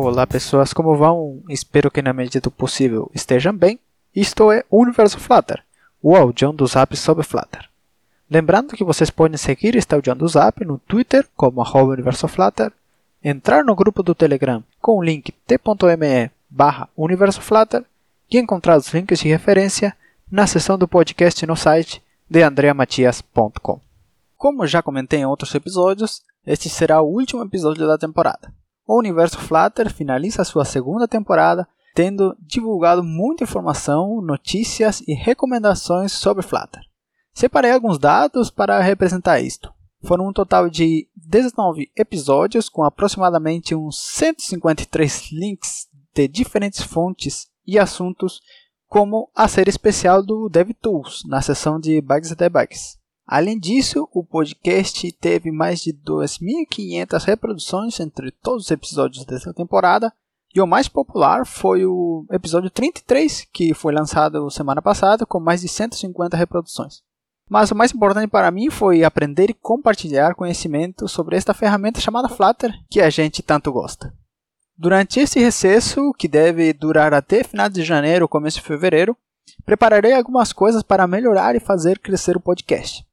Olá pessoas, como vão? Espero que na medida do possível estejam bem. Isto é o Universo Flutter, o audião do Zap sobre Flutter. Lembrando que vocês podem seguir este audião do Zap no Twitter como arroba Universo Flutter, entrar no grupo do Telegram com o link t.me barra Universo Flutter e encontrar os links de referência na seção do podcast no site de andreamatias.com. Como já comentei em outros episódios, este será o último episódio da temporada o universo Flutter finaliza sua segunda temporada tendo divulgado muita informação, notícias e recomendações sobre Flutter. Separei alguns dados para representar isto. Foram um total de 19 episódios com aproximadamente uns 153 links de diferentes fontes e assuntos, como a série especial do DevTools na seção de Bugs e Debugs. Além disso, o podcast teve mais de 2.500 reproduções entre todos os episódios dessa temporada, e o mais popular foi o episódio 33, que foi lançado semana passada, com mais de 150 reproduções. Mas o mais importante para mim foi aprender e compartilhar conhecimento sobre esta ferramenta chamada Flutter, que a gente tanto gosta. Durante esse recesso, que deve durar até final de janeiro ou começo de fevereiro, prepararei algumas coisas para melhorar e fazer crescer o podcast.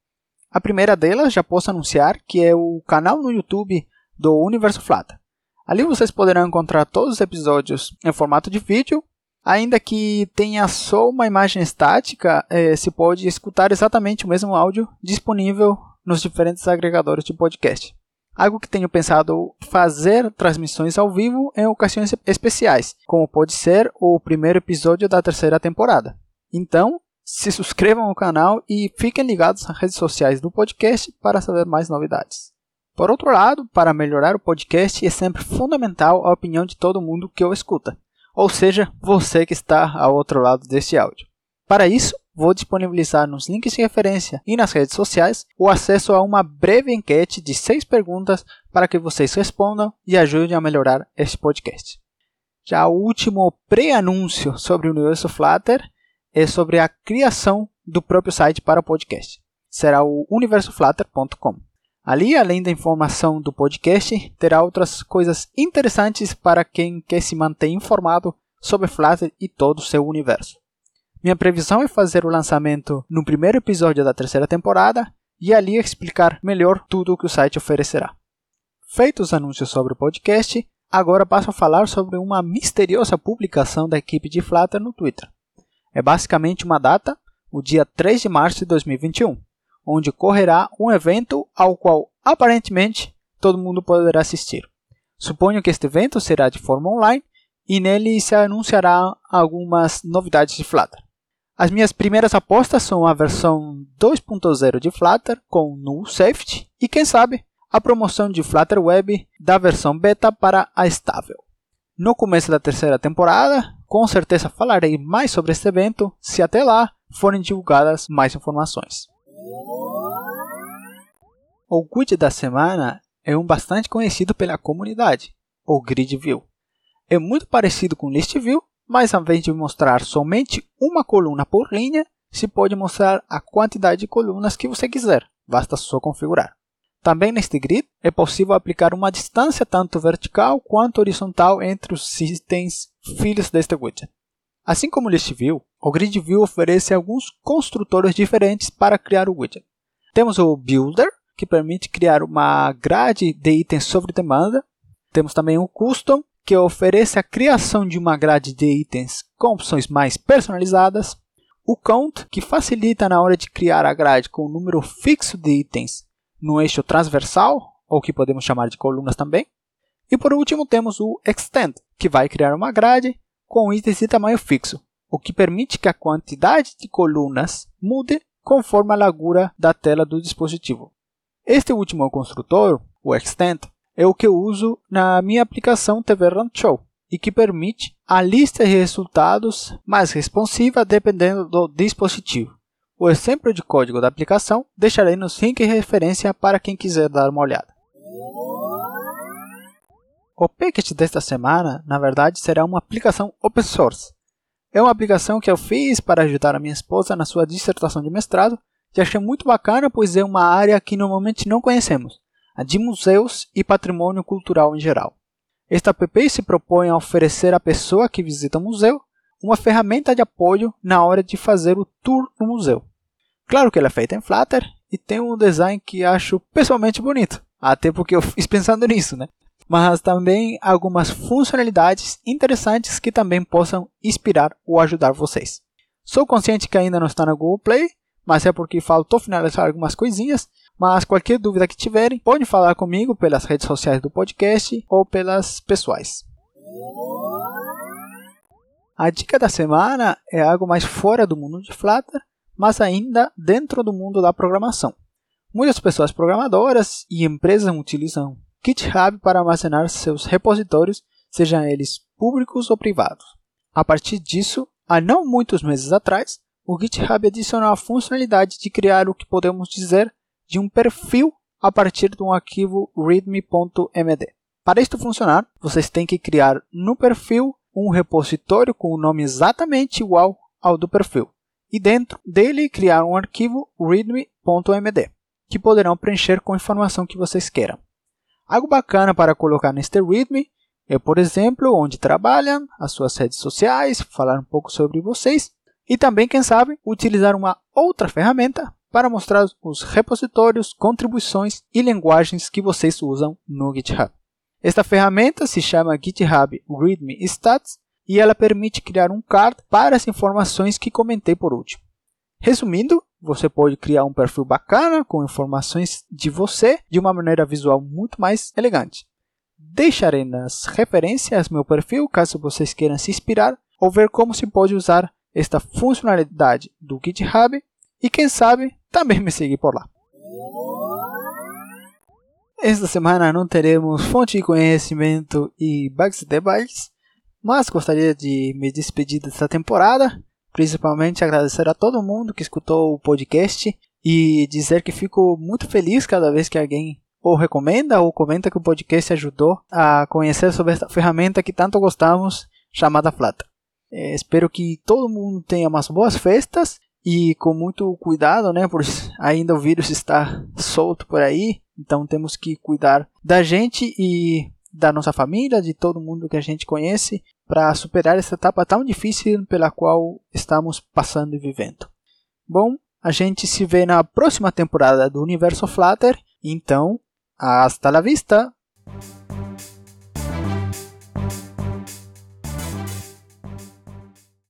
A primeira delas, já posso anunciar, que é o canal no YouTube do Universo Flata. Ali vocês poderão encontrar todos os episódios em formato de vídeo, ainda que tenha só uma imagem estática, eh, se pode escutar exatamente o mesmo áudio disponível nos diferentes agregadores de podcast. Algo que tenho pensado fazer transmissões ao vivo em ocasiões especiais, como pode ser o primeiro episódio da terceira temporada. Então, se inscrevam no canal e fiquem ligados nas redes sociais do podcast para saber mais novidades. Por outro lado, para melhorar o podcast é sempre fundamental a opinião de todo mundo que o escuta, ou seja, você que está ao outro lado deste áudio. Para isso, vou disponibilizar nos links de referência e nas redes sociais o acesso a uma breve enquete de seis perguntas para que vocês respondam e ajudem a melhorar este podcast. Já o último pré-anúncio sobre o universo Flutter é sobre a criação do próprio site para o podcast. Será o universoflutter.com. Ali, além da informação do podcast, terá outras coisas interessantes para quem quer se manter informado sobre Flutter e todo o seu universo. Minha previsão é fazer o lançamento no primeiro episódio da terceira temporada e ali explicar melhor tudo o que o site oferecerá. Feitos os anúncios sobre o podcast, agora passo a falar sobre uma misteriosa publicação da equipe de Flutter no Twitter. É basicamente uma data, o dia 3 de março de 2021, onde ocorrerá um evento ao qual aparentemente todo mundo poderá assistir. Suponho que este evento será de forma online e nele se anunciará algumas novidades de Flutter. As minhas primeiras apostas são a versão 2.0 de Flutter com Null Safety e, quem sabe, a promoção de Flutter Web da versão beta para a estável. No começo da terceira temporada, com certeza falarei mais sobre este evento se até lá forem divulgadas mais informações. O Grid da semana é um bastante conhecido pela comunidade, o Grid View. É muito parecido com o List View, mas ao invés de mostrar somente uma coluna por linha, se pode mostrar a quantidade de colunas que você quiser, basta só configurar. Também neste grid é possível aplicar uma distância tanto vertical quanto horizontal entre os itens filhos deste widget. Assim como o List View, o Grid View oferece alguns construtores diferentes para criar o widget. Temos o Builder, que permite criar uma grade de itens sobre demanda. Temos também o Custom, que oferece a criação de uma grade de itens com opções mais personalizadas. O Count, que facilita na hora de criar a grade com um número fixo de itens no eixo transversal, ou que podemos chamar de colunas também. E por último temos o Extend, que vai criar uma grade com itens de tamanho fixo, o que permite que a quantidade de colunas mude conforme a largura da tela do dispositivo. Este último construtor, o Extend, é o que eu uso na minha aplicação TV Run Show e que permite a lista de resultados mais responsiva dependendo do dispositivo. O exemplo de código da aplicação deixarei no link de referência para quem quiser dar uma olhada. O Package desta semana, na verdade, será uma aplicação open source. É uma aplicação que eu fiz para ajudar a minha esposa na sua dissertação de mestrado e achei muito bacana, pois é uma área que normalmente não conhecemos, a de museus e patrimônio cultural em geral. Esta app se propõe a oferecer à pessoa que visita o museu uma ferramenta de apoio na hora de fazer o tour no museu. Claro que ela é feita em Flutter e tem um design que acho pessoalmente bonito, até porque eu fiz pensando nisso, né? Mas também algumas funcionalidades interessantes que também possam inspirar ou ajudar vocês. Sou consciente que ainda não está na Google Play, mas é porque faltou finalizar algumas coisinhas. Mas qualquer dúvida que tiverem, pode falar comigo pelas redes sociais do podcast ou pelas pessoais. A dica da semana é algo mais fora do mundo de Flutter, mas ainda dentro do mundo da programação. Muitas pessoas programadoras e empresas utilizam GitHub para armazenar seus repositórios, sejam eles públicos ou privados. A partir disso, há não muitos meses atrás, o GitHub adicionou a funcionalidade de criar o que podemos dizer de um perfil a partir de um arquivo readme.md. Para isto funcionar, vocês têm que criar no perfil um repositório com o um nome exatamente igual ao do perfil e dentro dele criar um arquivo readme.md que poderão preencher com a informação que vocês queiram. Algo bacana para colocar neste readme é, por exemplo, onde trabalham, as suas redes sociais, falar um pouco sobre vocês e também, quem sabe, utilizar uma outra ferramenta para mostrar os repositórios, contribuições e linguagens que vocês usam no GitHub. Esta ferramenta se chama GitHub README Stats e ela permite criar um card para as informações que comentei por último. Resumindo, você pode criar um perfil bacana com informações de você de uma maneira visual muito mais elegante. Deixarei nas referências meu perfil caso vocês queiram se inspirar ou ver como se pode usar esta funcionalidade do GitHub e quem sabe também me seguir por lá. Esta semana não teremos fonte de conhecimento e bugs e debates, mas gostaria de me despedir desta temporada, principalmente agradecer a todo mundo que escutou o podcast e dizer que fico muito feliz cada vez que alguém ou recomenda ou comenta que o podcast ajudou a conhecer sobre esta ferramenta que tanto gostamos, chamada Flutter. É, espero que todo mundo tenha umas boas festas e com muito cuidado, né? Por ainda o vírus está solto por aí, então temos que cuidar da gente e da nossa família, de todo mundo que a gente conhece, para superar essa etapa tão difícil pela qual estamos passando e vivendo. Bom, a gente se vê na próxima temporada do Universo Flutter, então, hasta la vista!